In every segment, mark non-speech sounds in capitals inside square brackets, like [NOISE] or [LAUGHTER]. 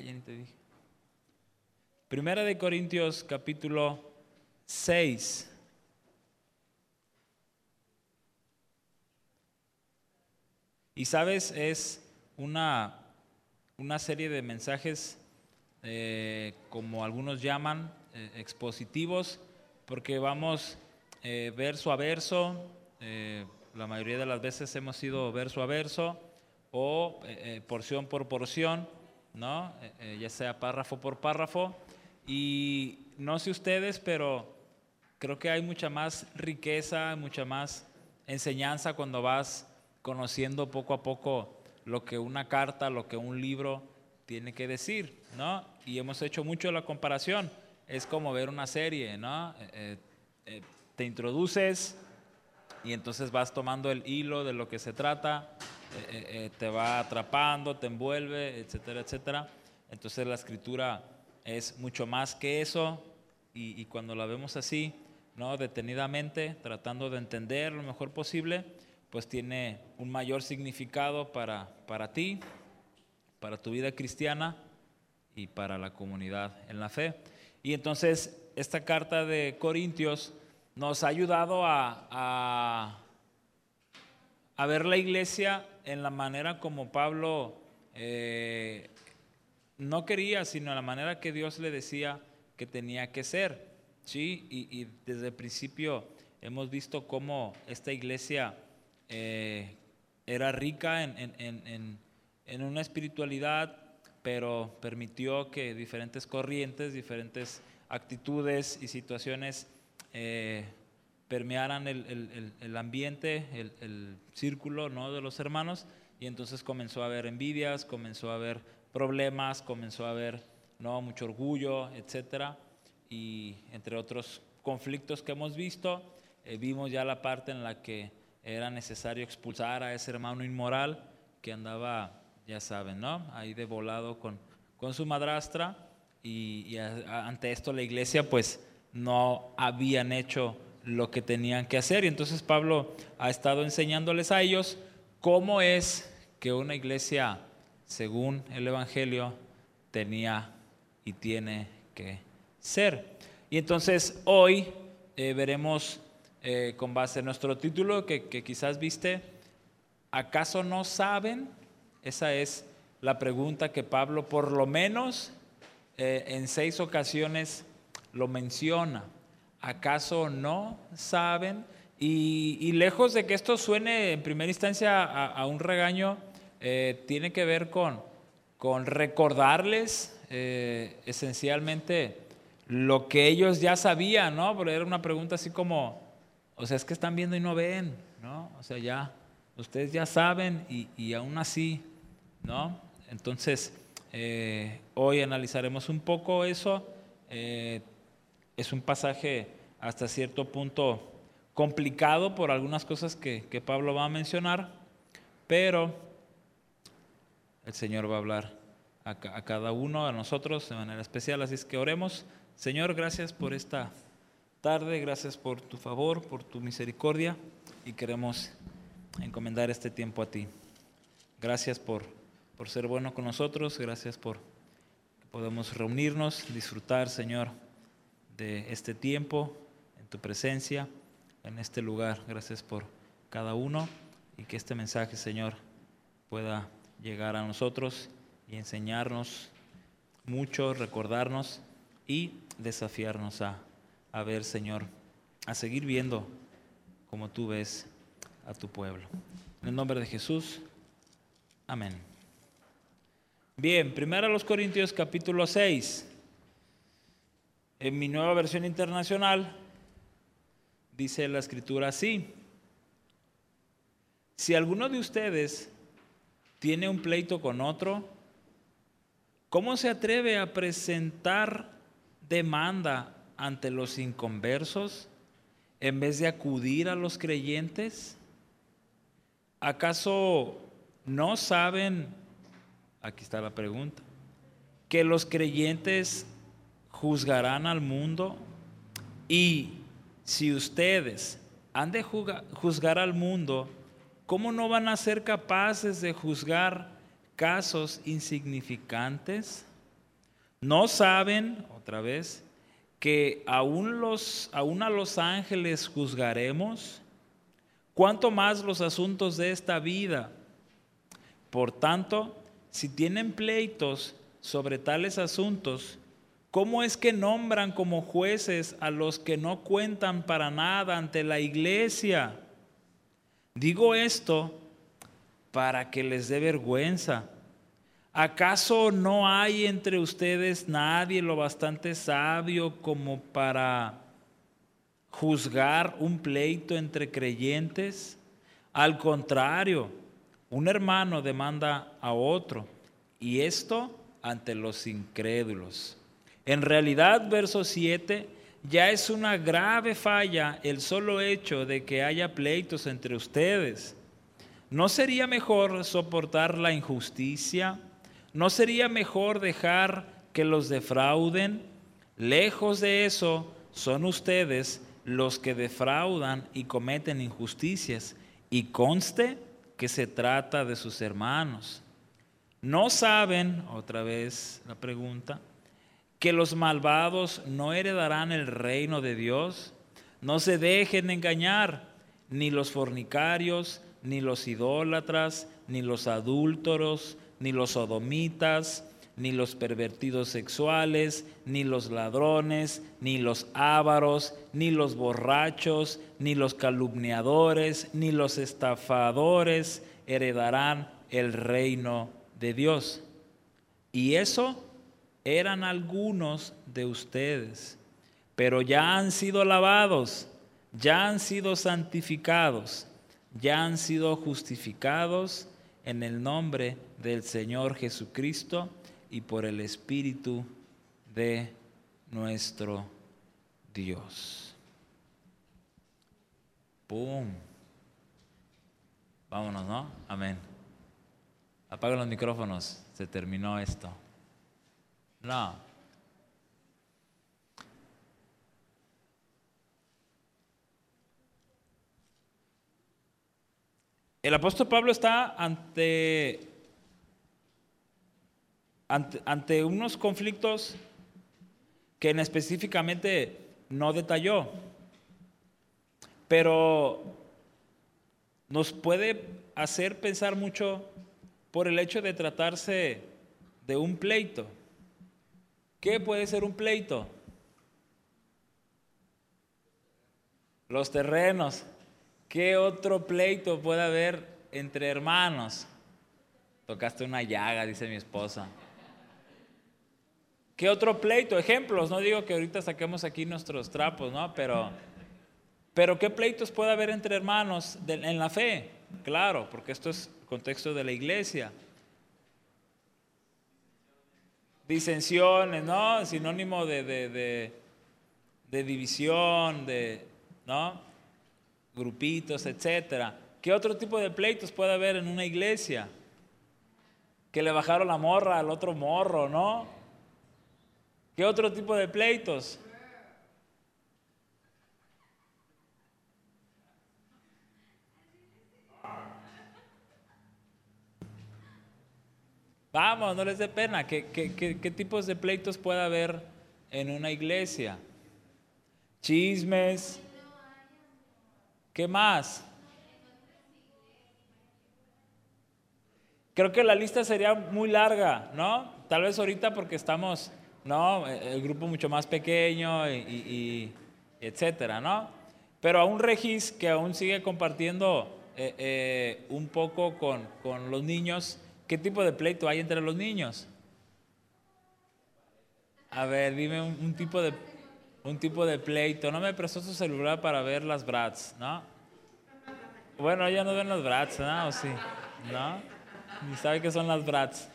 Ya ni te dije. Primera de Corintios capítulo 6. Y sabes, es una, una serie de mensajes, eh, como algunos llaman, eh, expositivos, porque vamos eh, verso a verso, la mayoría de las veces hemos ido verso a verso o porción por porción, ¿no? ya sea párrafo por párrafo. Y no sé ustedes, pero creo que hay mucha más riqueza, mucha más enseñanza cuando vas conociendo poco a poco lo que una carta, lo que un libro tiene que decir, ¿no? Y hemos hecho mucho la comparación. Es como ver una serie, ¿no? Eh, eh, eh, te introduces y entonces vas tomando el hilo de lo que se trata, te va atrapando, te envuelve, etcétera, etcétera. Entonces la escritura es mucho más que eso y, y cuando la vemos así, ¿no? Detenidamente, tratando de entender lo mejor posible, pues tiene un mayor significado para, para ti, para tu vida cristiana y para la comunidad en la fe. Y entonces esta carta de Corintios nos ha ayudado a, a, ver la iglesia en la manera como Pablo eh, no quería, sino en la manera que Dios le decía que tenía que ser. ¿sí? Y, desde el principio hemos visto cómo esta iglesia eh, era rica en, una espiritualidad, pero permitió que diferentes corrientes, diferentes actitudes y situaciones eh, permearan el, ambiente, el, círculo ¿no? de los hermanos, y entonces comenzó a haber envidias, comenzó a haber problemas, comenzó a haber ¿no? mucho orgullo, etcétera, y entre otros conflictos que hemos visto, eh, vimos ya la parte en la que era necesario expulsar a ese hermano inmoral que andaba, ya saben, ¿no? Ahí de volado con, con su madrastra y, ante esto la iglesia pues no habían hecho lo que tenían que hacer y entonces Pablo ha estado enseñándoles a ellos cómo es que una iglesia según el Evangelio tenía y tiene que ser. Y entonces hoy eh, veremos eh, con base en nuestro título que, quizás viste, ¿acaso no saben? Esa es la pregunta que Pablo por lo menos eh, en seis ocasiones lo menciona. ¿Acaso no saben? Y, lejos de que esto suene en primera instancia a, un regaño, eh, tiene que ver con, con recordarles esencialmente lo que ellos ya sabían, ¿no? Pero era una pregunta así como, o sea, es que están viendo y no ven, ¿no? O sea, ya, ustedes ya saben y, aún así, ¿no? Entonces, eh, hoy analizaremos un poco eso. Eh, es un pasaje hasta cierto punto complicado por algunas cosas que, Pablo va a mencionar, pero el Señor va a hablar a, cada uno, a nosotros de manera especial. Así es que oremos. Señor, gracias por esta tarde. Gracias por tu favor, por tu misericordia y queremos encomendar este tiempo a ti. Gracias por, por ser bueno con nosotros. Gracias por que podamos reunirnos, disfrutar, Señor, este tiempo en tu presencia, en este lugar. Gracias por cada uno y que este mensaje, Señor, pueda llegar a nosotros y enseñarnos mucho, recordarnos y desafiarnos a a ver, Señor, a seguir viendo como tú ves a tu pueblo. En el nombre de Jesús, amén. Bien, primero a los Corintios capítulo 6. En mi nueva versión internacional dice la escritura así. Si alguno de ustedes tiene un pleito con otro, ¿cómo se atreve a presentar demanda ante los inconversos en vez de acudir a los creyentes? ¿Acaso no saben, aquí está la pregunta, que los creyentes juzgarán al mundo? Y si ustedes han de juzgar al mundo, ¿cómo no van a ser capaces de juzgar casos insignificantes? ¿No saben, otra vez, que aún, a los ángeles juzgaremos? ¿Cuánto más los asuntos de esta vida? Por tanto, si tienen pleitos sobre tales asuntos, ¿cómo es que nombran como jueces a los que no cuentan para nada ante la iglesia? Digo esto para que les dé vergüenza. ¿Acaso no hay entre ustedes nadie lo bastante sabio como para juzgar un pleito entre creyentes? Al contrario, un hermano demanda a otro, y esto ante los incrédulos. En realidad, verso 7, ya es una grave falla el solo hecho de que haya pleitos entre ustedes. ¿No sería mejor soportar la injusticia? ¿No sería mejor dejar que los defrauden? Lejos de eso, son ustedes los que defraudan y cometen injusticias. Y conste que se trata de sus hermanos. ¿No saben, otra vez la pregunta, que los malvados no heredarán el reino de Dios? No se dejen engañar, ni los fornicarios, ni los idólatras, ni los adúlteros, ni los sodomitas, ni los pervertidos sexuales, ni los ladrones, ni los ávaros, ni los borrachos, ni los calumniadores, ni los estafadores heredarán el reino de Dios. Y eso eran algunos de ustedes, pero ya han sido lavados, ya han sido santificados ya han sido justificados en el nombre del Señor Jesucristo y por el Espíritu de nuestro Dios. ¡Pum! Vámonos, ¿no? Amén. Apaga los micrófonos. Se terminó esto. No. El apóstol Pablo está ante, ante, unos conflictos que en específicamente no detalló, pero nos puede hacer pensar mucho por el hecho de tratarse de un pleito. ¿Qué puede ser un pleito? Los terrenos. ¿Qué otro pleito puede haber entre hermanos? Tocaste una llaga, dice mi esposa. ¿Qué otro pleito? Ejemplos, no digo que ahorita saquemos aquí nuestros trapos, ¿no? Pero, pero ¿qué pleitos puede haber entre hermanos en la fe? Claro, porque esto es contexto de la iglesia. Disensiones, ¿no? Sinónimo de, de, de división, de, ¿no? grupitos, etcétera. ¿Qué otro tipo de pleitos puede haber en una iglesia? Que le bajaron la morra al otro morro, ¿no? ¿Qué otro tipo de pleitos? Vamos, no les dé pena. ¿Qué, qué tipos de pleitos puede haber en una iglesia? Chismes, ¿Qué más? Creo que la lista sería muy larga, ¿no? Tal vez ahorita porque estamos, ¿no? El grupo mucho más pequeño y, etcétera, ¿no? Pero a un Regis que aún sigue compartiendo eh, eh, un poco con, los niños, ¿qué tipo de pleito hay entre los niños? A ver, dime un tipo de un tipo de pleito. No me prestó su celular para ver las brats, ¿no? Bueno, ella no ven las brats, ¿no? ¿O sí? ¿No? Ni sabe qué son las brats.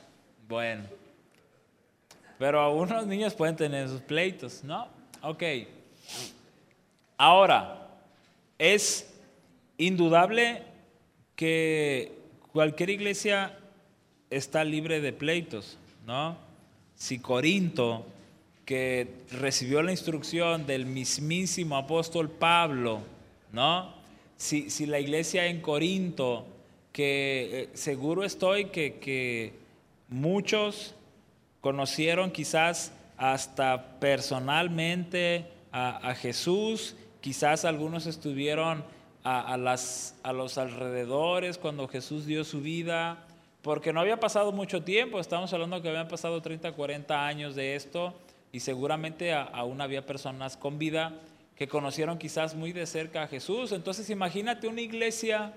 Bueno. Pero algunos niños pueden tener sus pleitos, ¿no? Ok. Ahora, es indudable que cualquier iglesia está libre de pleitos, ¿no? Si Corinto que recibió la instrucción del mismísimo apóstol Pablo, ¿no? Si, la iglesia en Corinto, que eh, seguro estoy que, que muchos conocieron quizás hasta personalmente a, Jesús. Quizás algunos estuvieron a, las, a los alrededores cuando Jesús dio su vida, porque no había pasado mucho tiempo, estamos hablando que habían pasado 30, 40 años de esto, y seguramente aún había personas con vida que conocieron quizás muy de cerca a Jesús. Entonces imagínate una iglesia,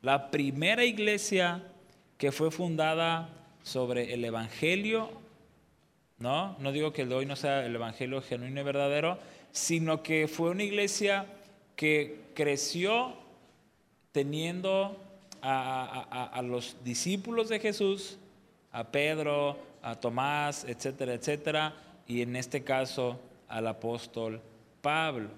la primera iglesia que fue fundada sobre el Evangelio, ¿no? No digo que el de hoy no sea el Evangelio genuino y verdadero, sino que fue una iglesia que creció teniendo a, los discípulos de Jesús, a Pedro, a Tomás, etcétera, etcétera, y en este caso al apóstol Pablo.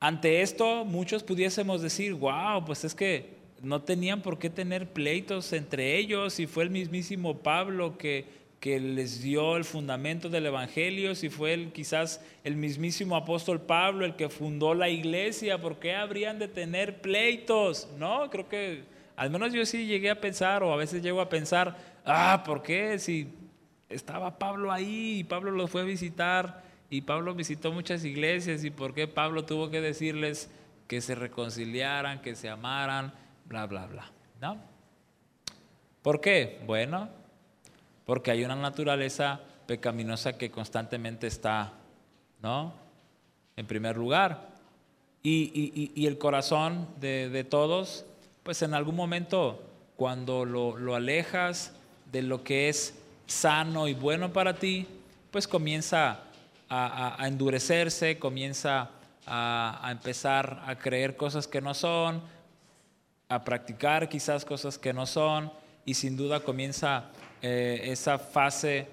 Ante esto, muchos pudiésemos decir, wow, pues es que no tenían por qué tener pleitos entre ellos y fue el mismísimo Pablo que, que les dio el fundamento del Evangelio, si fue el, quizás el mismísimo apóstol Pablo el que fundó la iglesia, ¿por qué habrían de tener pleitos? No, creo que al menos yo sí llegué a pensar o a veces llego a pensar, ah, ¿por qué? Si estaba Pablo ahí y Pablo los fue a visitar y Pablo visitó muchas iglesias y por qué Pablo tuvo que decirles que se reconciliaran, que se amaran, bla, bla, bla. ¿No? ¿Por qué? Bueno, porque hay una naturaleza pecaminosa que constantemente está, ¿no? En primer lugar. Y, el corazón de, todos, pues en algún momento, cuando lo alejas de lo que es sano y bueno para ti, pues comienza a, endurecerse, comienza a, empezar a creer cosas que no son, a practicar quizás cosas que no son, y sin duda comienza eh, esa fase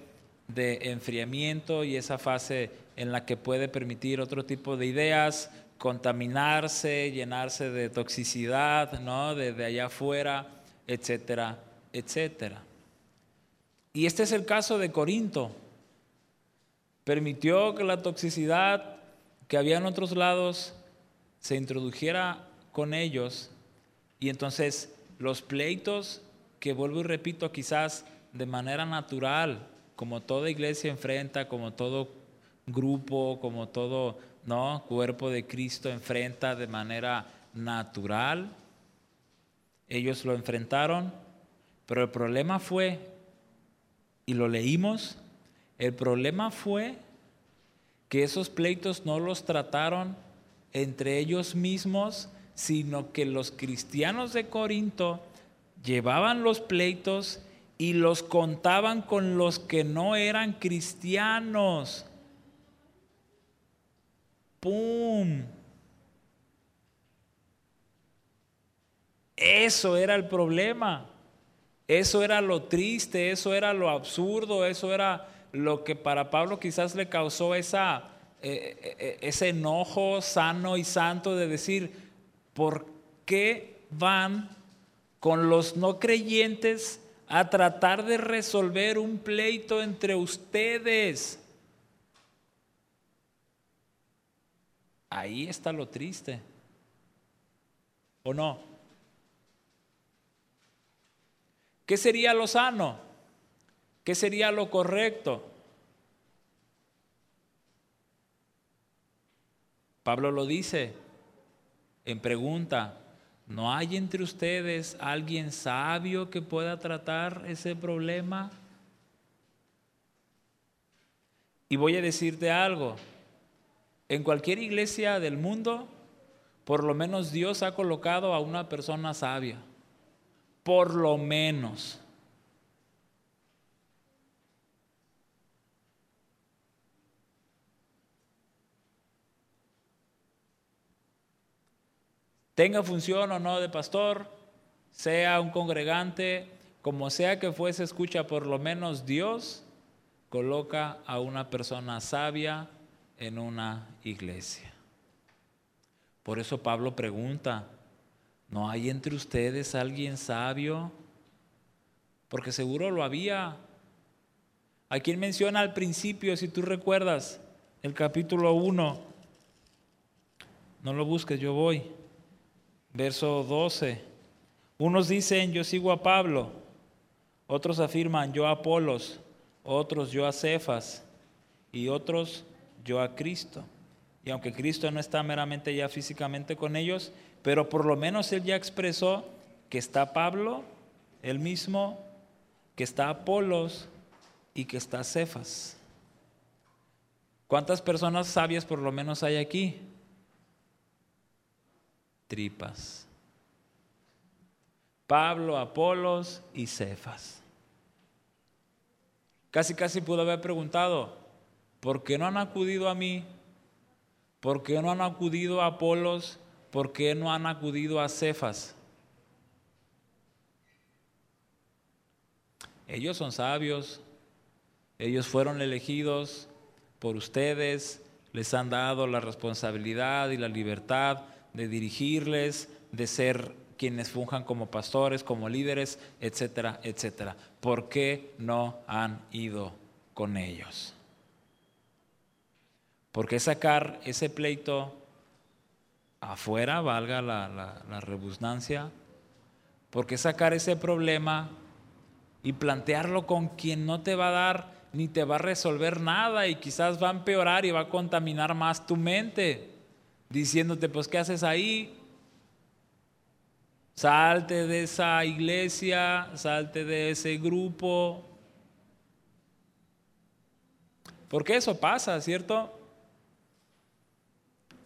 de enfriamiento y esa fase en la que puede permitir otro tipo de ideas, contaminarse, llenarse de toxicidad, ¿no? Desde allá afuera, etcétera, etcétera. Y este es el caso de Corinto. Permitió que la toxicidad que había en otros lados se introdujera con ellos y entonces los pleitos que vuelvo y repito quizás de manera natural, como toda iglesia enfrenta, como todo grupo, como todo ¿no? cuerpo de Cristo enfrenta de manera natural, ellos lo enfrentaron, pero el problema fue y lo leímos, el problema fue que esos pleitos no los trataron entre ellos mismos, sino que los cristianos de Corinto llevaban los pleitos y los contaban con los que no eran cristianos. ¡Pum! Eso era el problema. Eso era lo triste, eso era lo absurdo, eso era lo que para Pablo quizás le causó esa, eh, eh, eh, ese enojo sano y santo de decir, ¿por qué van con los no creyentes a tratar de resolver un pleito entre ustedes? Ahí está lo triste. ¿O no? ¿Qué sería lo sano? ¿Qué sería lo correcto? Pablo lo dice en pregunta, ¿no hay entre ustedes alguien sabio que pueda tratar ese problema? Y voy a decirte algo, en cualquier iglesia del mundo, por lo menos Dios ha colocado a una persona sabia por lo menos. Tenga función o no de pastor, sea un congregante, como sea que fuese, escucha por lo menos Dios coloca a una persona sabia en una iglesia. Por eso Pablo pregunta, ¿No hay entre ustedes alguien sabio? Porque seguro lo había. ¿A quien menciona al principio, si tú recuerdas, el capítulo 1? No lo busques, yo voy. Verso 12. Unos dicen, yo sigo a Pablo. Otros afirman, yo a Apolos. Otros, yo a Cefas. y otros yo a Cristo. Y aunque Cristo no está meramente ya físicamente con ellos, pero por lo menos él ya expresó que está Pablo, él mismo, que está Apolos y que está Cefas. ¿Cuántas personas sabias por lo menos hay aquí? Tripas. Pablo, Apolos y Cefas. Casi, casi pudo haber preguntado, ¿por qué no han acudido a mí? ¿Por qué no han acudido a Apolos? ¿Por qué no han acudido a Cefas? Ellos son sabios, ellos fueron elegidos por ustedes, les han dado la responsabilidad y la libertad de dirigirles, de ser quienes funjan como pastores, como líderes, etcétera, etcétera. ¿Por qué no han ido con ellos? ¿Por qué sacar ese pleito afuera, valga la, la, rebusnancia? ¿Por qué sacar ese problema y plantearlo con quien no te va a dar ni te va a resolver nada y quizás va a empeorar y va a contaminar más tu mente, diciéndote, pues, ¿qué haces ahí? Salte de esa iglesia, salte de ese grupo. Porque eso pasa, ¿cierto?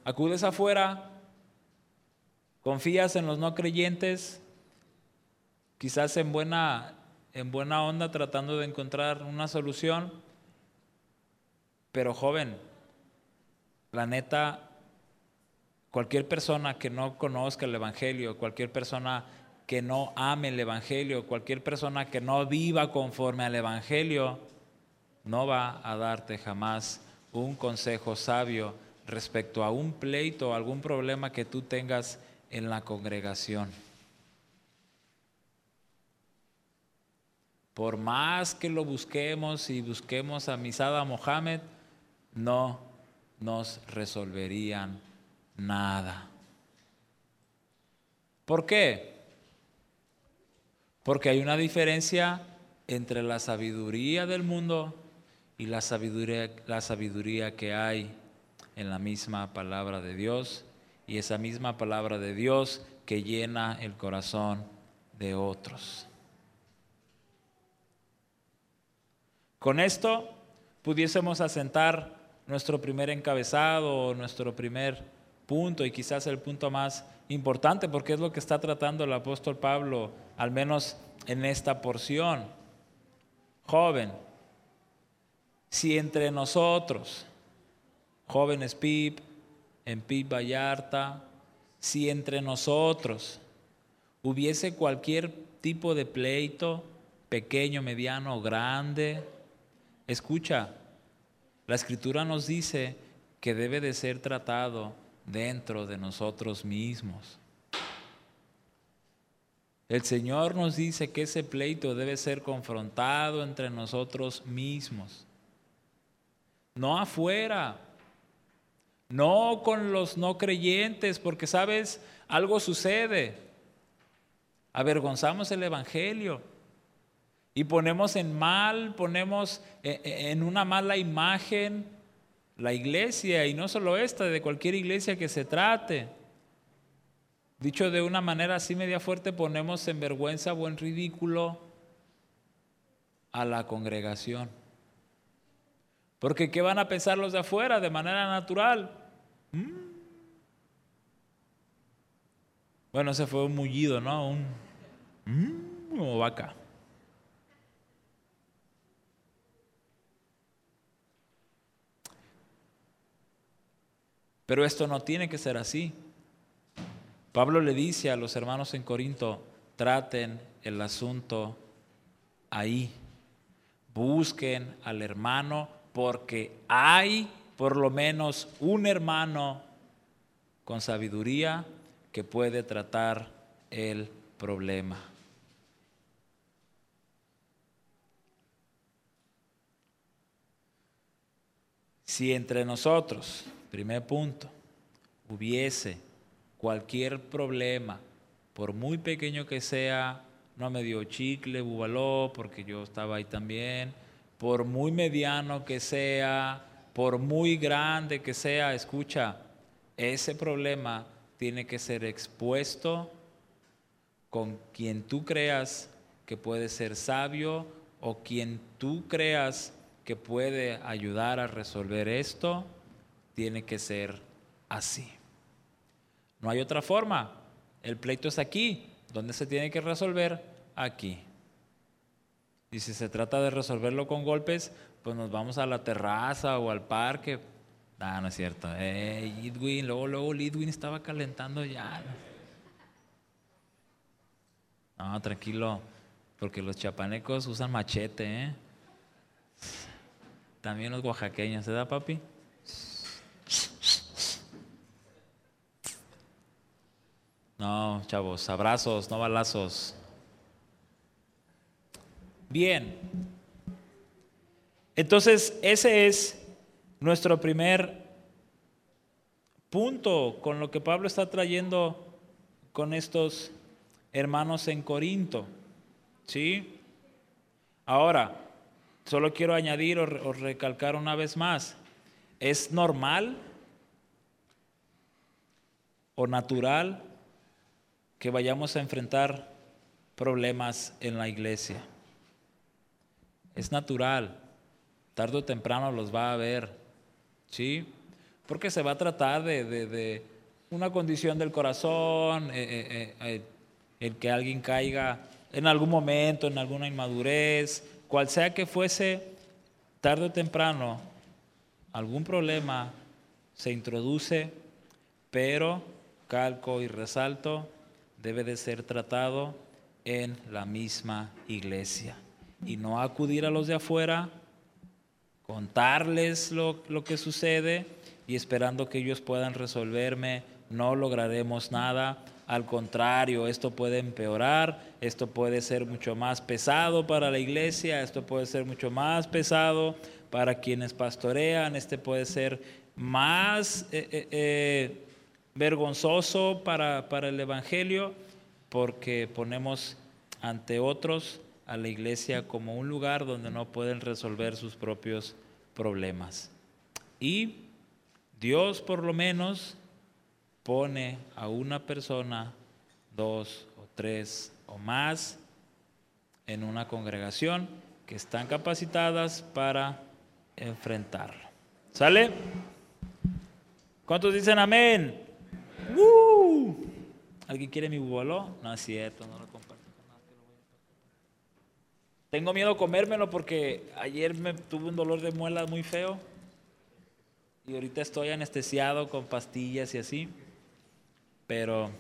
Acudes afuera, confías en los no creyentes, quizás en buena, en buena onda tratando de encontrar una solución, pero joven, la neta, Cualquier persona que no conozca el Evangelio, cualquier persona que no ame el Evangelio, cualquier persona que no viva conforme al Evangelio, no va a darte jamás un consejo sabio respecto a un pleito o algún problema que tú tengas en la congregación. Por más que lo busquemos y busquemos a Misada Mohammed, no nos resolverían nada. ¿Por qué? Porque hay una diferencia entre la sabiduría del mundo y la sabiduría, la sabiduría que hay en la misma palabra de Dios y esa misma palabra de Dios que llena el corazón de otros. Con esto pudiésemos asentar nuestro primer encabezado nuestro primer punto y quizás el punto más importante porque es lo que está tratando el apóstol Pablo, al menos en esta porción. Joven, si entre nosotros, jóvenes PIB, en PIB Vallarta, si entre nosotros hubiese cualquier tipo de pleito, pequeño, mediano, grande, escucha, la escritura nos dice que debe de ser tratado dentro de nosotros mismos. El Señor nos dice que ese pleito debe ser confrontado entre nosotros mismos, no afuera, no con los no creyentes, porque sabes, algo sucede. Avergonzamos el Evangelio y ponemos en mal, ponemos eh, eh, en una mala imagen la iglesia, y no solo esta, de cualquier iglesia que se trate. Dicho de una manera así media fuerte, ponemos en vergüenza o en ridículo a la congregación. Porque ¿qué van a pensar los de afuera de manera natural? ¿Mm? Bueno, ese fue un mullido, ¿no? Un ¿Mm? como vaca. Pero esto no tiene que ser así. Pablo le dice a los hermanos en Corinto, traten el asunto ahí. Busquen al hermano porque hay por lo menos un hermano con sabiduría que puede tratar el problema. Si entre nosotros Primer punto, hubiese cualquier problema, por muy pequeño que sea, no me dio chicle, bubaló, porque yo estaba ahí también, por muy mediano que sea, por muy grande que sea, escucha, ese problema tiene que ser expuesto con quien tú creas que puede ser sabio o quien tú creas que puede ayudar a resolver esto, tiene que ser así. No hay otra forma. El pleito es aquí. ¿Dónde se tiene que resolver? Aquí. Y si se trata de resolverlo con golpes, pues nos vamos a la terraza o al parque. Ah, no es cierto. Eh, Lidwin, luego, luego Lidwin estaba calentando ya. No, tranquilo, porque los chapanecos usan machete, ¿eh? También los oaxaqueños, ¿se da, papi? No, chavos, abrazos, no balazos. Bien. Entonces, ese es nuestro primer punto con lo que Pablo está trayendo con estos hermanos en Corinto. ¿Sí? Ahora, solo quiero añadir o, recalcar una vez más, ¿es normal o natural que vayamos a enfrentar problemas en la iglesia? Es natural, tarde o temprano los va a haber, ¿sí? Porque se va a tratar de, una condición del corazón, eh, eh, eh, el que alguien caiga en algún momento, en alguna inmadurez, cual sea que fuese, tarde o temprano, algún problema se introduce, pero calco y resalto, debe de ser tratado en la misma iglesia y no acudir a los de afuera, contarles lo, lo que sucede y esperando que ellos puedan resolverme, no lograremos nada. Al contrario, esto puede empeorar, esto puede ser mucho más pesado para la iglesia, esto puede ser mucho más pesado para quienes pastorean, este puede ser más eh, eh, eh, vergonzoso para, para el Evangelio porque ponemos ante otros a la iglesia como un lugar donde no pueden resolver sus propios problemas. Y Dios por lo menos pone a una persona, dos o tres o más en una congregación que están capacitadas para enfrentarlo. ¿Sale? ¿Cuántos dicen amén? ¡Uh! ¿Alguien quiere mi bubaló? No es cierto, no lo tengo miedo comérmelo porque ayer me tuve un dolor de muela muy feo y ahorita estoy anestesiado con pastillas y así. Pero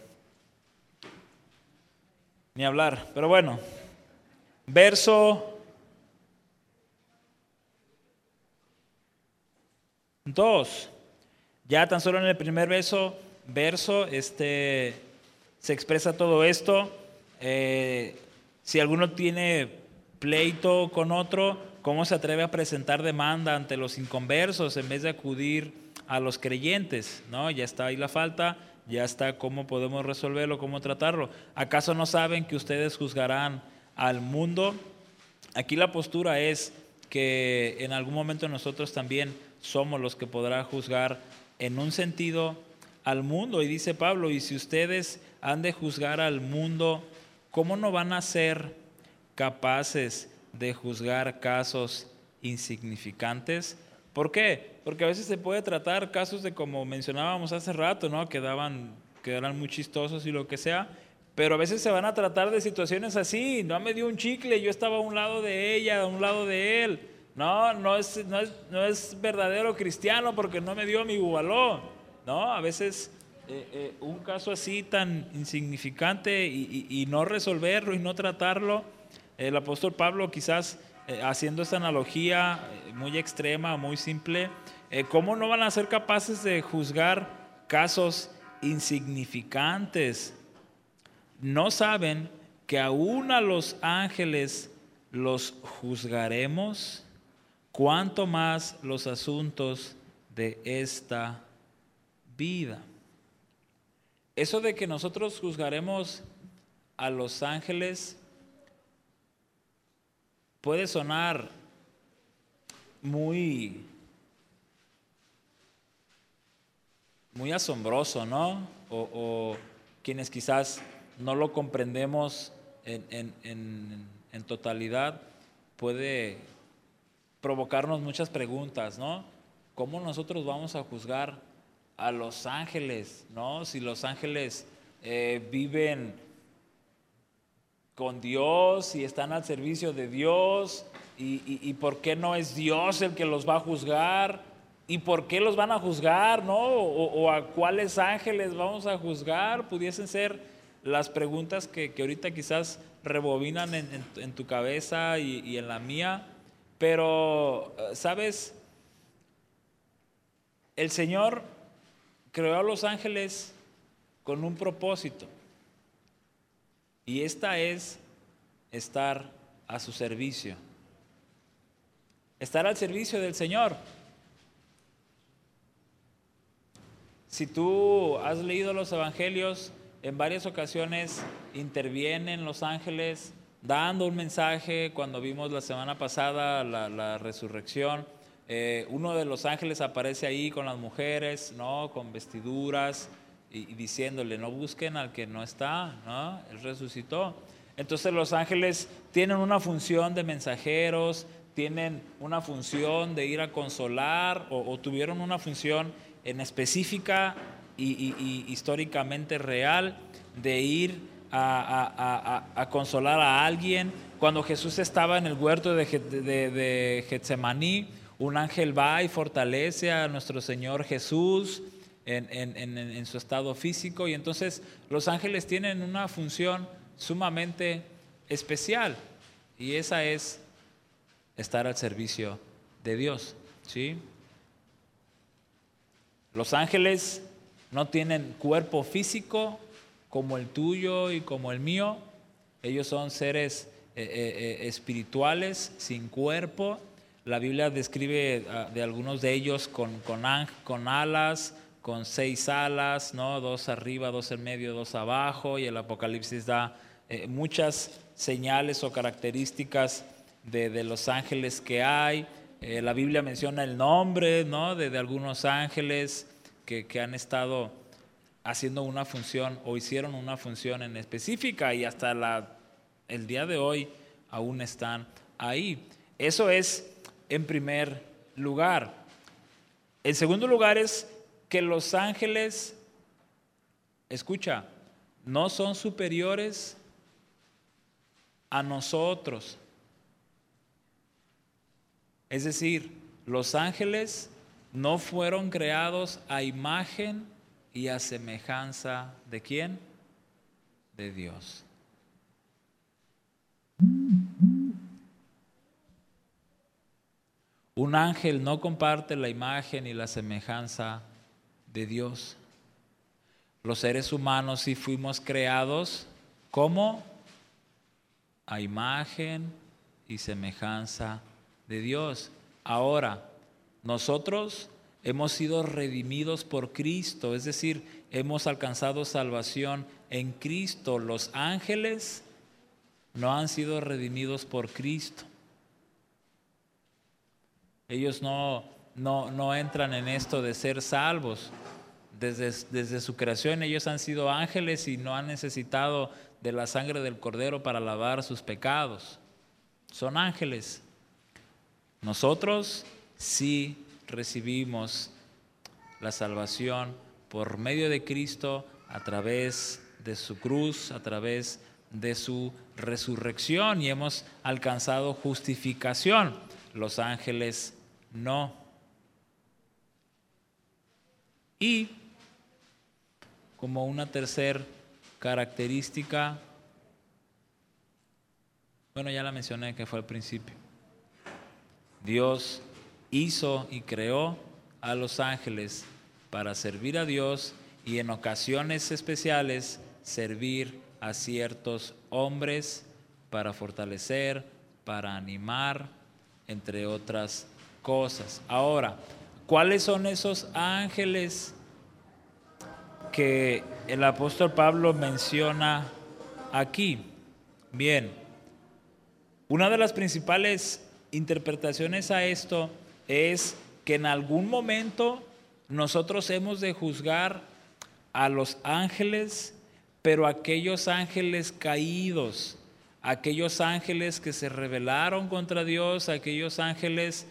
ni hablar. Pero bueno, verso 2. Ya tan solo en el primer verso, verso, este, se expresa todo esto. Eh, si alguno tiene pleito con otro, ¿cómo se atreve a presentar demanda ante los inconversos en vez de acudir a los creyentes? ¿No? Ya está ahí la falta, ya está cómo podemos resolverlo, cómo tratarlo. ¿Acaso no saben que ustedes juzgarán al mundo? Aquí la postura es que en algún momento nosotros también somos los que podrá juzgar en un sentido al mundo. Y dice Pablo, y si ustedes han de juzgar al mundo, ¿cómo no van a ser capaces de juzgar casos insignificantes. ¿Por qué? Porque a veces se puede tratar casos de como mencionábamos hace rato, ¿no? Que daban, que eran muy chistosos y lo que sea, pero a veces se van a tratar de situaciones así, no me dio un chicle, yo estaba a un lado de ella, a un lado de él. No, no es, no es, no es verdadero cristiano porque no me dio mi bubaló. No, a veces eh, eh, un caso así tan insignificante y no resolverlo y no tratarlo, el apóstol Pablo quizás eh, haciendo esta analogía eh, muy extrema, muy simple, eh, ¿cómo no van a ser capaces de juzgar casos insignificantes? ¿No saben que aún a los ángeles los juzgaremos? ¿Cuánto más los asuntos de esta vida? Eso de que nosotros juzgaremos a los ángeles puede sonar muy muy asombroso, ¿no? O, quienes quizás no lo comprendemos en, en totalidad, puede provocarnos muchas preguntas, ¿no? ¿Cómo nosotros vamos a juzgar a los ángeles, ¿no? Si los ángeles eh, viven con Dios y están al servicio de Dios, y, por qué no es Dios el que los va a juzgar, y por qué los van a juzgar, ¿no? O, a cuáles ángeles vamos a juzgar, pudiesen ser las preguntas que, ahorita quizás rebobinan en, tu cabeza y, y en la mía, pero, ¿sabes? El Señor creó a los ángeles con un propósito. Y esta es estar a su servicio. Estar al servicio del Señor. Si tú has leído los evangelios, en varias ocasiones intervienen los ángeles dando un mensaje. Cuando vimos la semana pasada la, resurrección, eh, uno de los ángeles aparece ahí con las mujeres, ¿no? Con vestiduras y, diciéndole, no busquen al que no está, ¿no? Él resucitó. Entonces los ángeles tienen una función de mensajeros, tienen una función de ir a consolar o, tuvieron una función en específica y, históricamente real de ir a, consolar a alguien. Cuando Jesús estaba en el huerto de, de, de Getsemaní, un ángel va y fortalece a nuestro Señor Jesús en, su estado físico y entonces los ángeles tienen una función sumamente especial y esa es estar al servicio de Dios. ¿sí? Los ángeles no tienen cuerpo físico como el tuyo y como el mío. Ellos son seres eh, eh, eh, espirituales sin cuerpo la Biblia describe ah, de algunos de ellos con, con, con alas, con seis alas, ¿no? dos arriba, dos en medio, dos abajo, y el Apocalipsis da eh, muchas señales o características de, los ángeles que hay. Eh, la Biblia menciona el nombre ¿no? de, algunos ángeles que, que, han estado haciendo una función o hicieron una función en específica y hasta el día de hoy aún están ahí. Eso es en primer lugar. El segundo lugar es que los ángeles, escucha, no son superiores a nosotros. Es decir, los ángeles no fueron creados a imagen y a semejanza de quién? De Dios. Un ángel no comparte la imagen y la semejanza de Dios. Los seres humanos sí fuimos creados como a imagen y semejanza de Dios. Ahora, nosotros hemos sido redimidos por Cristo, es decir, hemos alcanzado salvación en Cristo. Los ángeles no han sido redimidos por Cristo. Ellos no, no, entran en esto de ser salvos. Desde, desde, su creación ellos han sido ángeles y no han necesitado de la sangre del cordero para lavar sus pecados. Son ángeles. Nosotros sí recibimos la salvación por medio de Cristo a través de su cruz, a través de su resurrección y hemos alcanzado justificación. Los ángeles no. Y como una tercera característica, bueno, ya la mencioné que fue al principio. Dios hizo y creó a los ángeles para servir a Dios y en ocasiones especiales servir a ciertos hombres para fortalecer, para animar, entre otras cosas. Ahora, ¿cuáles son esos ángeles que el apóstol Pablo menciona aquí? Bien, una de las principales interpretaciones a esto es que en algún momento nosotros hemos de juzgar a los ángeles, pero aquellos ángeles caídos, aquellos ángeles que se rebelaron contra Dios, aquellos ángeles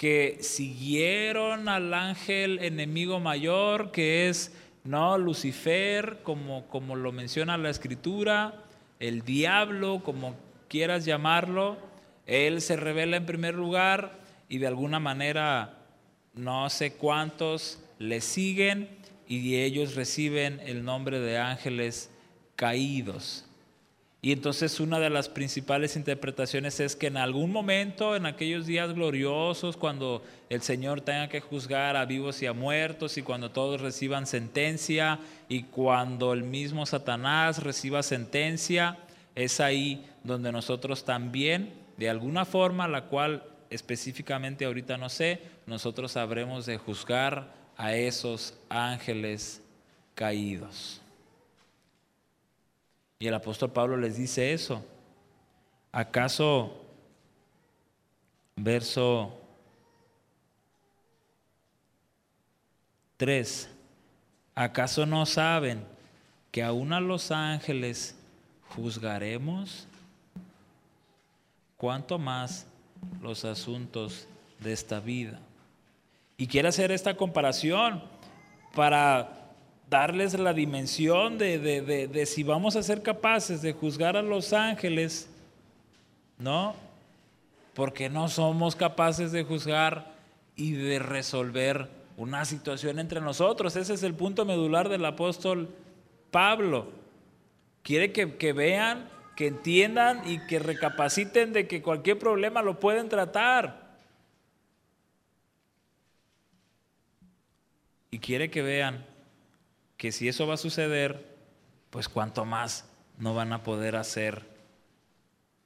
que siguieron al ángel enemigo mayor, que es no Lucifer, como, como lo menciona la escritura, el diablo, como quieras llamarlo, él se revela en primer lugar y de alguna manera no sé cuántos le siguen y ellos reciben el nombre de ángeles caídos. Y entonces una de las principales interpretaciones es que en algún momento, en aquellos días gloriosos, cuando el Señor tenga que juzgar a vivos y a muertos, y cuando todos reciban sentencia, y cuando el mismo Satanás reciba sentencia, es ahí donde nosotros también, de alguna forma, la cual específicamente ahorita no sé, nosotros habremos de juzgar a esos ángeles caídos. Y el apóstol Pablo les dice eso. ¿Acaso, verso 3, ¿acaso no saben que aún a los ángeles juzgaremos? ¿Cuánto más los asuntos de esta vida? Y quiere hacer esta comparación para darles la dimensión de, si vamos a ser capaces de juzgar a los ángeles, ¿no? Porque no somos capaces de juzgar y de resolver una situación entre nosotros. Ese es el punto medular del apóstol Pablo. Quiere que, que vean, que entiendan y que recapaciten de que cualquier problema lo pueden tratar. Y quiere que vean que si eso va a suceder, pues cuanto más no van a poder hacer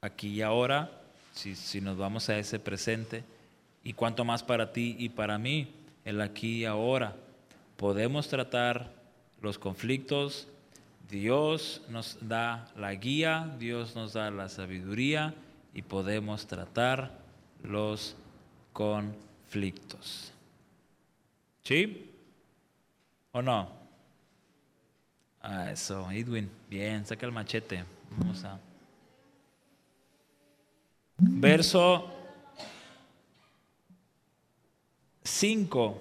aquí y ahora, si, si nos vamos a ese presente, y cuanto más para ti y para mí, el aquí y ahora. Podemos tratar los conflictos, Dios nos da la guía, Dios nos da la sabiduría y podemos tratar los conflictos. ¿Sí? ¿O no? Ah, eso, Edwin. Bien, saca el machete. Vamos a. Verso 5.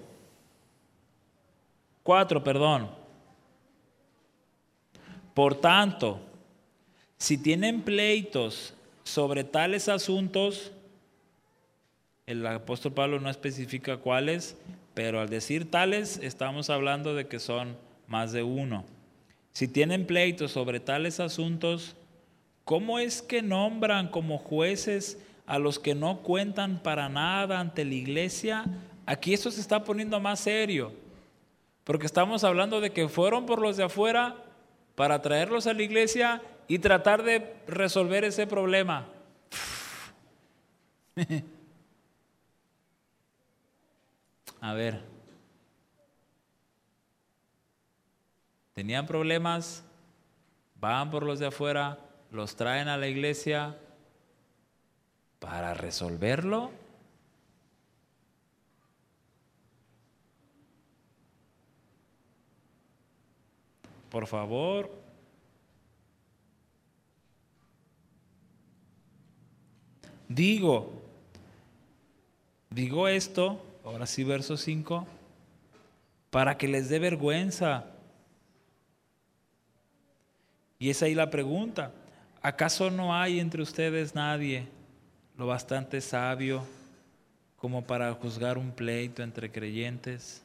4, perdón. Por tanto, si tienen pleitos sobre tales asuntos, el apóstol Pablo no especifica cuáles, pero al decir tales estamos hablando de que son más de uno. Si tienen pleitos sobre tales asuntos, ¿cómo es que nombran como jueces a los que no cuentan para nada ante la iglesia? Aquí esto se está poniendo más serio, porque estamos hablando de que fueron por los de afuera para traerlos a la iglesia y tratar de resolver ese problema. [LAUGHS] a ver. Tenían problemas, van por los de afuera, los traen a la iglesia para resolverlo. Por favor. Digo, digo esto, ahora sí verso 5, para que les dé vergüenza y es ahí la pregunta. ¿Acaso no hay entre ustedes nadie lo bastante sabio como para juzgar un pleito entre creyentes?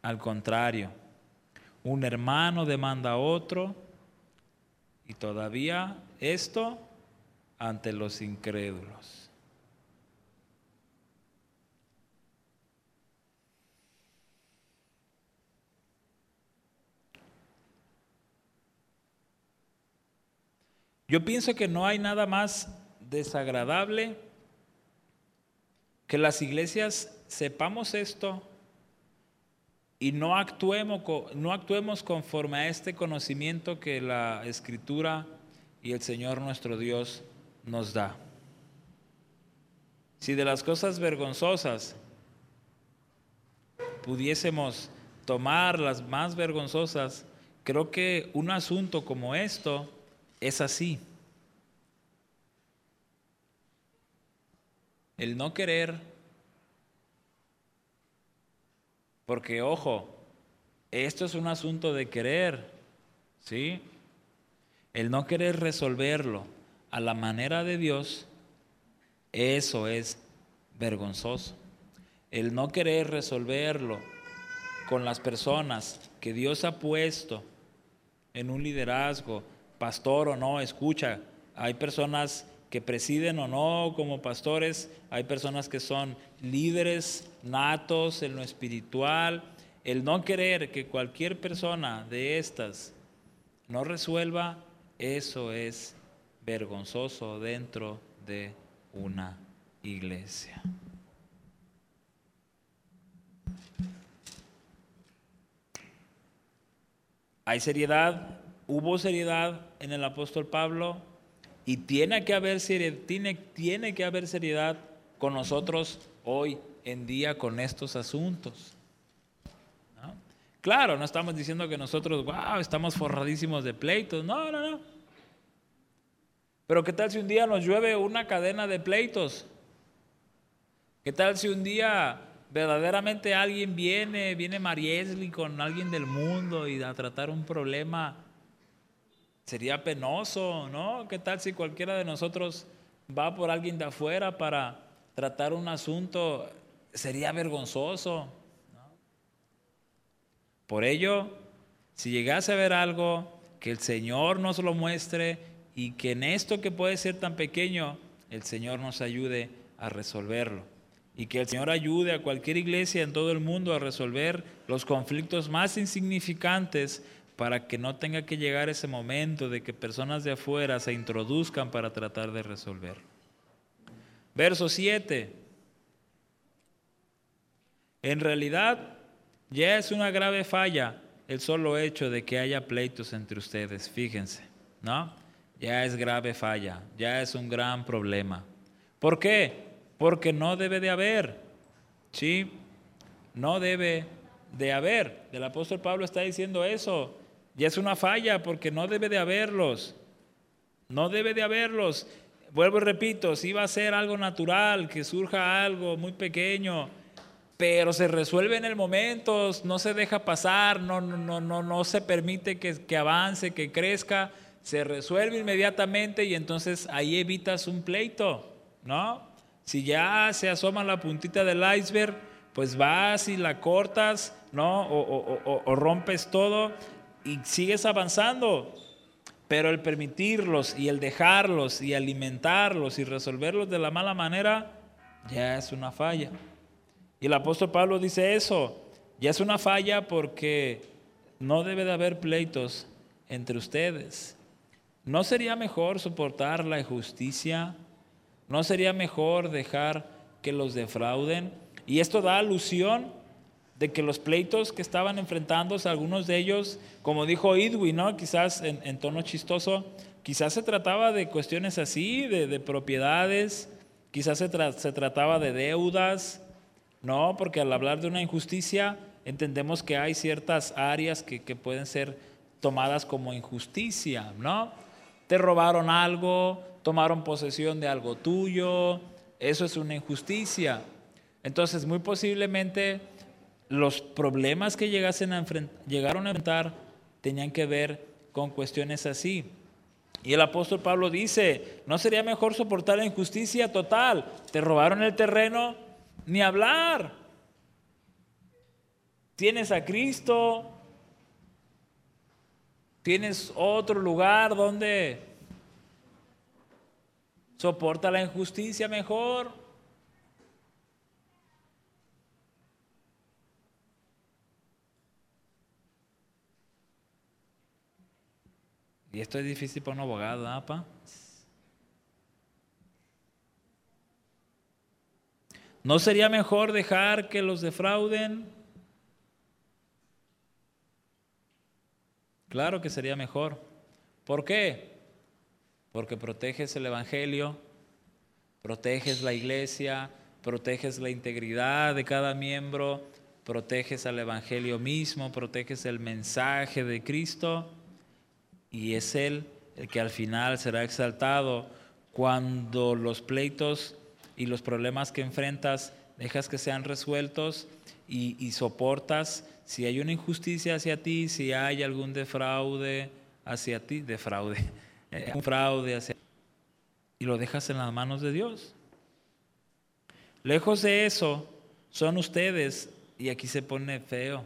Al contrario, un hermano demanda a otro y todavía esto ante los incrédulos. Yo pienso que no hay nada más desagradable que las iglesias sepamos esto y no actuemos, no actuemos conforme a este conocimiento que la escritura y el Señor nuestro Dios nos da. Si de las cosas vergonzosas pudiésemos tomar las más vergonzosas, creo que un asunto como esto es así. El no querer, porque ojo, esto es un asunto de querer, ¿sí? El no querer resolverlo a la manera de Dios, eso es vergonzoso. El no querer resolverlo con las personas que Dios ha puesto en un liderazgo, pastor o no, escucha, hay personas que presiden o no como pastores, hay personas que son líderes natos en lo espiritual, el no querer que cualquier persona de estas no resuelva, eso es vergonzoso dentro de una iglesia. Hay seriedad, hubo seriedad en el apóstol Pablo y tiene que haber seriedad, con nosotros hoy en día con estos asuntos. Claro, no estamos diciendo que nosotros, wow, estamos forradísimos de pleitos. No, no, no. Pero ¿qué tal si un día nos llueve una cadena de pleitos? ¿Qué tal si un día verdaderamente alguien viene, viene Mariesli con alguien del mundo y a tratar un problema? Sería penoso, ¿no? ¿Qué tal si cualquiera de nosotros va por alguien de afuera para tratar un asunto? Sería vergonzoso. Por ello, si llegase a ver algo, que el Señor nos lo muestre y que en esto que puede ser tan pequeño, el Señor nos ayude a resolverlo. Y que el Señor ayude a cualquier iglesia en todo el mundo a resolver los conflictos más insignificantes para que no tenga que llegar ese momento de que personas de afuera se introduzcan para tratar de resolver. Verso 7. En realidad, ya es una grave falla el solo hecho de que haya pleitos entre ustedes, fíjense, ¿no? Ya es grave falla, ya es un gran problema. ¿Por qué? Porque no debe de haber, ¿sí? No debe de haber. El apóstol Pablo está diciendo eso. Ya es una falla porque no debe de haberlos. No debe de haberlos. Vuelvo y repito, si va a ser algo natural, que surja algo muy pequeño, pero se resuelve en el momento, no se deja pasar, no, no, no, no se permite que, que avance, que crezca, se resuelve inmediatamente y entonces ahí evitas un pleito, ¿no? Si ya se asoma la puntita del iceberg, pues vas y la cortas, ¿no? O, o, o, rompes todo y sigues avanzando. Pero el permitirlos y el dejarlos y alimentarlos y resolverlos de la mala manera, ya es una falla. Y el apóstol Pablo dice eso, ya es una falla porque no debe de haber pleitos entre ustedes. ¿No sería mejor soportar la injusticia? ¿No sería mejor dejar que los defrauden? Y esto da alusión de que los pleitos que estaban enfrentándose, algunos de ellos, como dijo Idwi, ¿no? quizás en, tono chistoso, quizás se trataba de cuestiones así, de, propiedades, quizás se, se trataba de deudas, no, porque al hablar de una injusticia entendemos que hay ciertas áreas que, pueden ser tomadas como injusticia, ¿no? Te robaron algo, tomaron posesión de algo tuyo, eso es una injusticia. Entonces, muy posiblemente los problemas que llegasen a llegaron a enfrentar tenían que ver con cuestiones así. Y el apóstol Pablo dice, ¿no sería mejor soportar la injusticia total? Te robaron el terreno, ni hablar. Tienes a Cristo, tienes otro lugar donde soporta la injusticia mejor. Y esto es difícil para un abogado, ¿apa? ¿No sería mejor dejar que los defrauden? Claro que sería mejor. ¿Por qué? Porque proteges el Evangelio, proteges la iglesia, proteges la integridad de cada miembro, proteges al Evangelio mismo, proteges el mensaje de Cristo y es Él el que al final será exaltado cuando los pleitos y los problemas que enfrentas dejas que sean resueltos y, soportas si hay una injusticia hacia ti, si hay algún defraude hacia ti, defraude, [LAUGHS] eh, un fraude hacia y lo dejas en las manos de Dios. Lejos de eso, son ustedes, y aquí se pone feo,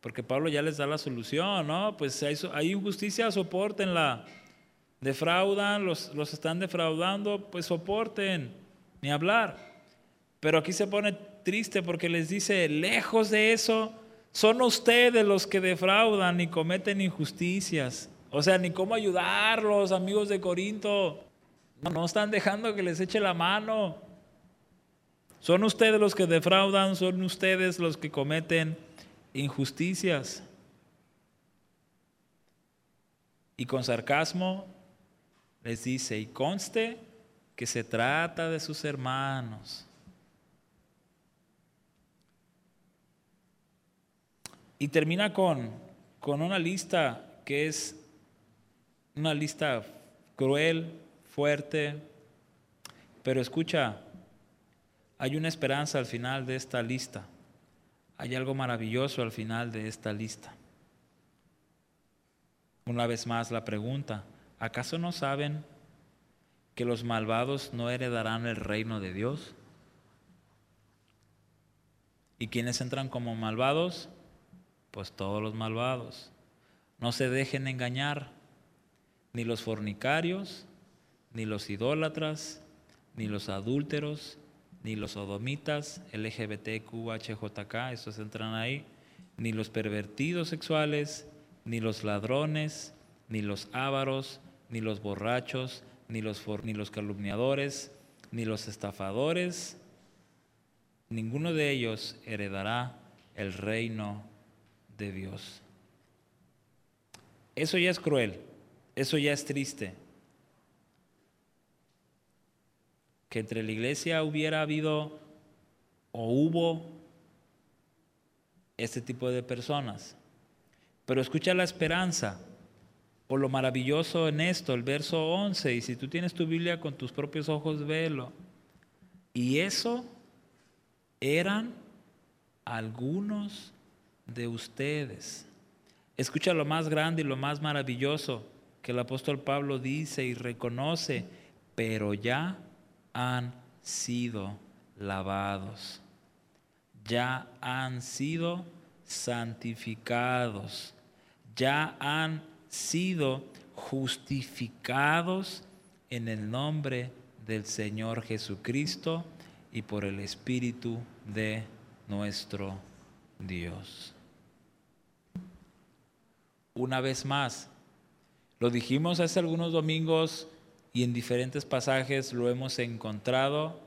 porque Pablo ya les da la solución, ¿no? Pues hay, injusticia, soportenla. Defraudan, los, los están defraudando, pues soporten, ni hablar. Pero aquí se pone triste porque les dice, lejos de eso, son ustedes los que defraudan y cometen injusticias. O sea, ni cómo ayudarlos, amigos de Corinto. No, no están dejando que les eche la mano. Son ustedes los que defraudan, son ustedes los que cometen injusticias. Y con sarcasmo les dice, y conste que se trata de sus hermanos. Y termina con, con una lista que es una lista cruel, fuerte, pero escucha, hay una esperanza al final de esta lista. Hay algo maravilloso al final de esta lista. Una vez más la pregunta, ¿acaso no saben que los malvados no heredarán el reino de Dios? ¿Y quiénes entran como malvados? Pues todos los malvados. No se dejen engañar, ni los fornicarios, ni los idólatras, ni los adúlteros, ni los sodomitas, LGBTQ, HJK, esos entran ahí, ni los pervertidos sexuales, ni los ladrones, ni los ávaros, ni los borrachos, ni los, ni los calumniadores, ni los estafadores, ninguno de ellos heredará el reino de Dios. Eso ya es cruel, eso ya es triste. Que entre la iglesia hubiera habido o hubo este tipo de personas. Pero escucha la esperanza o lo maravilloso en esto, el verso 11, y si tú tienes tu Biblia con tus propios ojos, velo. Y eso eran algunos de ustedes. Escucha lo más grande y lo más maravilloso que el apóstol Pablo dice y reconoce, pero ya han sido lavados, ya han sido santificados, ya han sido justificados en el nombre del Señor Jesucristo y por el Espíritu de nuestro Dios. Una vez más, lo dijimos hace algunos domingos y en diferentes pasajes lo hemos encontrado.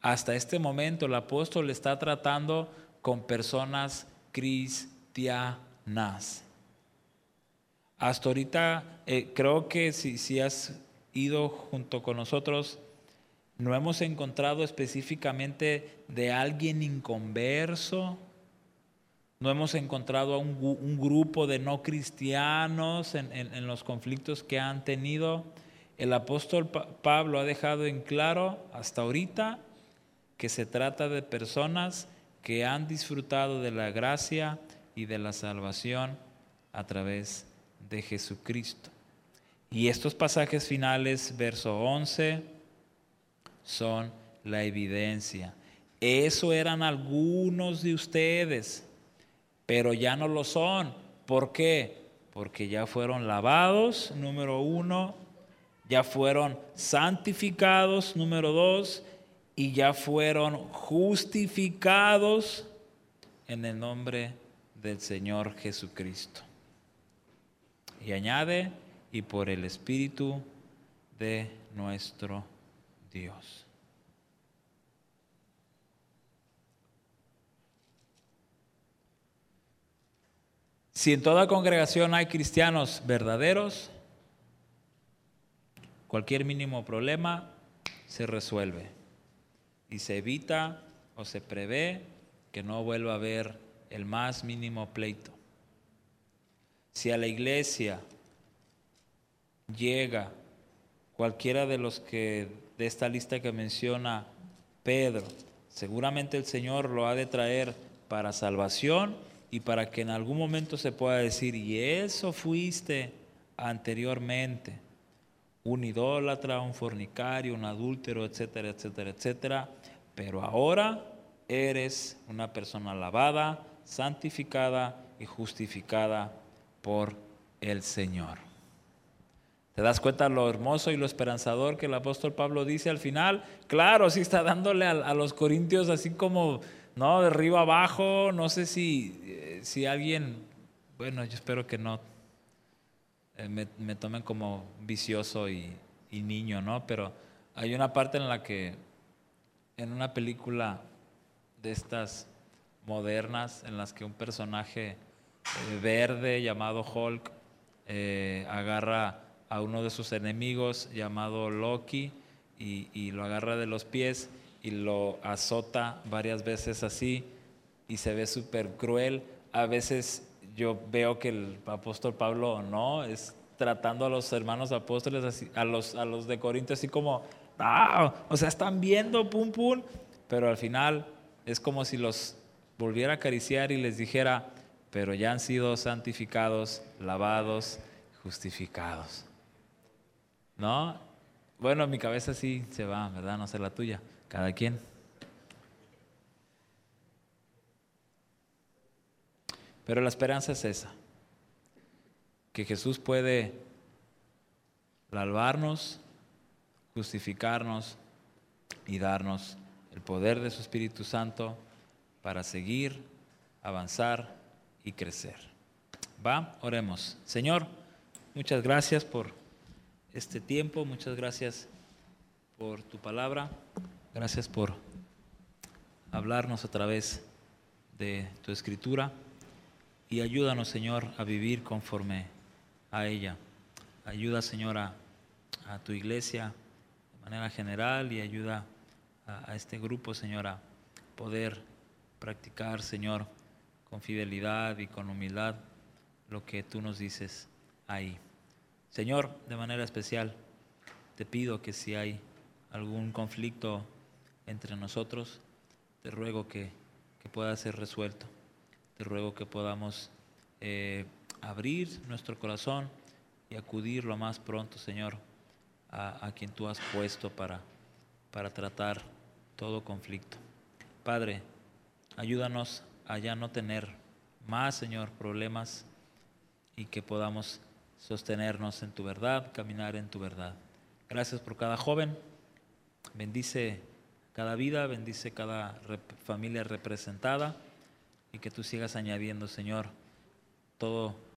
Hasta este momento el apóstol está tratando con personas cristianas. Hasta ahorita eh, creo que si, si has ido junto con nosotros, no hemos encontrado específicamente de alguien inconverso, no hemos encontrado a un, grupo de no cristianos en los conflictos que han tenido el apóstol Pablo ha dejado en claro hasta ahorita que se trata de personas que han disfrutado de la gracia y de la salvación a través de Jesucristo. Y estos pasajes finales, verso 11, son la evidencia. Eso eran algunos de ustedes, pero ya no lo son. ¿Por qué? Porque ya fueron lavados, número uno, ya fueron santificados, número dos, y ya fueron justificados en el nombre del Señor Jesucristo. Y añade, y por el Espíritu de nuestro Dios. Si en toda congregación hay cristianos verdaderos, Cualquier mínimo problema se resuelve y se evita o se prevé que no vuelva a haber el más mínimo pleito. Si a la iglesia llega cualquiera de los que de esta lista que menciona Pedro, seguramente el Señor lo ha de traer para salvación y para que en algún momento se pueda decir, y eso fuiste anteriormente, un idólatra, un fornicario, un adúltero, etcétera, etcétera, etcétera, pero ahora eres una persona lavada, santificada y justificada por el Señor. ¿Te das cuenta lo hermoso y lo esperanzador que el apóstol Pablo dice al final? Claro, sí está dándole a, los corintios así como, no, de arriba abajo, no sé si, eh, si alguien, bueno, yo espero que no eh, me, tomen como vicioso y, y niño, ¿no? Pero hay una parte en la que, en una película de estas modernas, en las que un personaje eh, verde llamado Hulk eh, agarra a uno de sus enemigos llamado Loki y, lo agarra de los pies y lo azota varias veces así y se ve súper cruel. A veces yo veo que el apóstol Pablo no, es tratando a los hermanos apóstoles, a, los, a los de Corinto así como, ah, o sea, están viendo, pum, pum, pero al final es como si los volviera a acariciar y les dijera, pero ya han sido santificados, lavados, justificados. ¿No? Bueno, mi cabeza sí se va, ¿verdad? No sé la tuya, cada quien. Pero la esperanza es esa, que Jesús puede lavarnos, justificarnos y darnos el poder de su Espíritu Santo para seguir, avanzar y crecer. Va, oremos. Señor, muchas gracias por este tiempo, muchas gracias por tu palabra, gracias por hablarnos a través de tu escritura y ayúdanos, Señor, a vivir conforme a ella. Ayuda, Señor, a, tu iglesia de manera general y ayuda a, este grupo, Señor, a poder practicar, Señor, con fidelidad y con humildad lo que tú nos dices ahí. Señor, de manera especial, te pido que si hay algún conflicto entre nosotros, te ruego que, pueda ser resuelto. Te ruego que podamos eh, abrir nuestro corazón y acudir lo más pronto, Señor, a, quien tú has puesto para, para tratar todo conflicto. Padre, Ayúdanos a ya no tener más, Señor, problemas y que podamos sostenernos en tu verdad, caminar en tu verdad. Gracias por cada joven. Bendice cada vida, bendice cada familia representada y que tú sigas añadiendo, Señor, todo